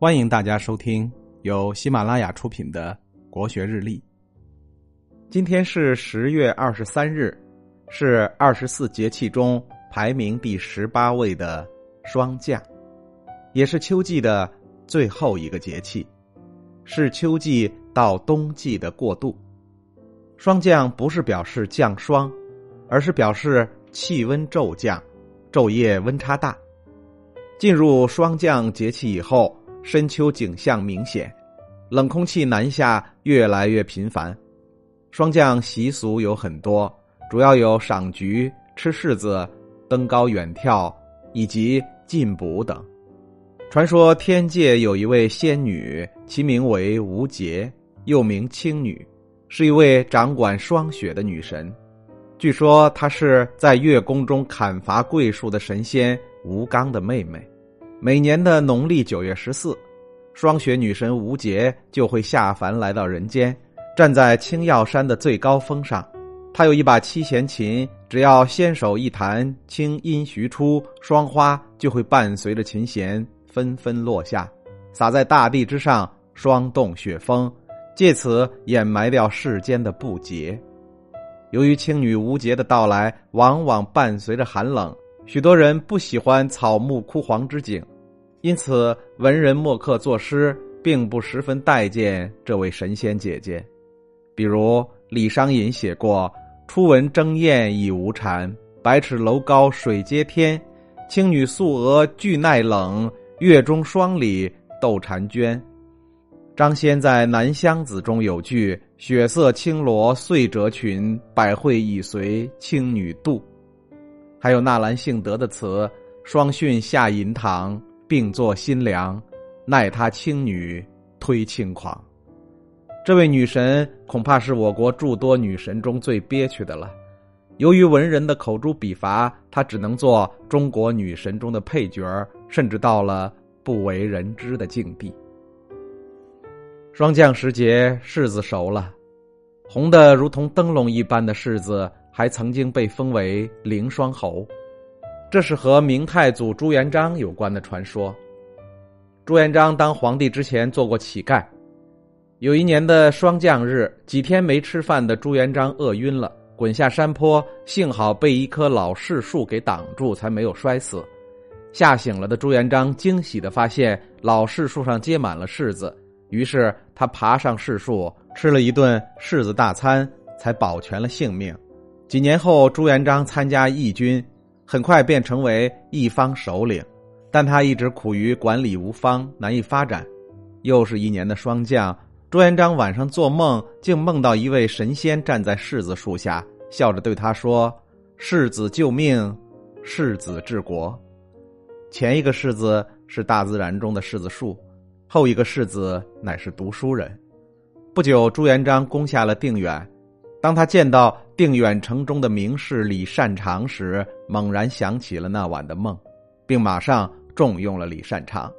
欢迎大家收听由喜马拉雅出品的《国学日历》。今天是十月二十三日，是二十四节气中排名第十八位的霜降，也是秋季的最后一个节气，是秋季到冬季的过渡。霜降不是表示降霜，而是表示气温骤降，昼夜温差大。进入霜降节气以后，深秋景象明显，冷空气南下越来越频繁。霜降习俗有很多，主要有赏菊、吃柿子、登高远眺以及进补等。传说天界有一位仙女，其名为吴洁，又名青女，是一位掌管霜雪的女神。据说她是在月宫中砍伐桂树的神仙吴刚的妹妹。每年的农历九月十四，霜雪女神吴洁就会下凡来到人间，站在青药山的最高峰上。她有一把七弦琴，只要纤手一弹，清音徐出，霜花就会伴随着琴弦纷纷落下，洒在大地之上，霜冻雪封，借此掩埋掉世间的不洁。由于青女吴洁的到来，往往伴随着寒冷。许多人不喜欢草木枯黄之景，因此文人墨客作诗并不十分待见这位神仙姐姐。比如李商隐写过：“初闻争艳已无蝉，百尺楼高水接天。青女素娥俱耐冷，月中霜里斗婵娟。”张先在《南乡子》中有句：“雪色轻罗碎折裙，百会已随青女渡。”还有纳兰性德的词：“双训下银堂，并作新凉，奈他青女推轻狂。”这位女神恐怕是我国诸多女神中最憋屈的了。由于文人的口诛笔伐，她只能做中国女神中的配角甚至到了不为人知的境地。霜降时节，柿子熟了，红的如同灯笼一般的柿子。还曾经被封为凌霜侯，这是和明太祖朱元璋有关的传说。朱元璋当皇帝之前做过乞丐，有一年的霜降日，几天没吃饭的朱元璋饿晕了，滚下山坡，幸好被一棵老柿树给挡住，才没有摔死。吓醒了的朱元璋惊喜的发现老柿树上结满了柿子，于是他爬上柿树，吃了一顿柿子大餐，才保全了性命。几年后，朱元璋参加义军，很快便成为一方首领，但他一直苦于管理无方，难以发展。又是一年的霜降，朱元璋晚上做梦，竟梦到一位神仙站在柿子树下，笑着对他说：“柿子救命，柿子治国。”前一个柿子是大自然中的柿子树，后一个柿子乃是读书人。不久，朱元璋攻下了定远。当他见到定远城中的名士李善长时，猛然想起了那晚的梦，并马上重用了李善长。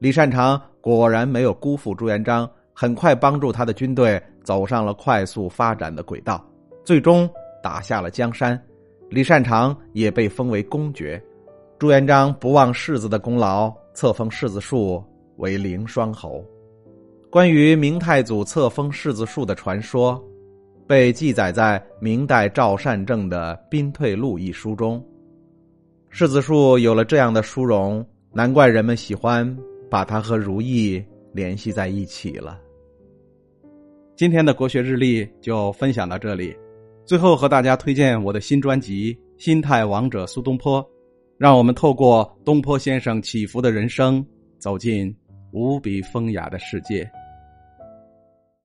李善长果然没有辜负朱元璋，很快帮助他的军队走上了快速发展的轨道，最终打下了江山。李善长也被封为公爵。朱元璋不忘世子的功劳，册封世子树为凌霜侯。关于明太祖册封世子树的传说。被记载在明代赵善政的《兵退录》一书中，柿子树有了这样的殊荣，难怪人们喜欢把它和如意联系在一起了。今天的国学日历就分享到这里，最后和大家推荐我的新专辑《心态王者苏东坡》，让我们透过东坡先生起伏的人生，走进无比风雅的世界。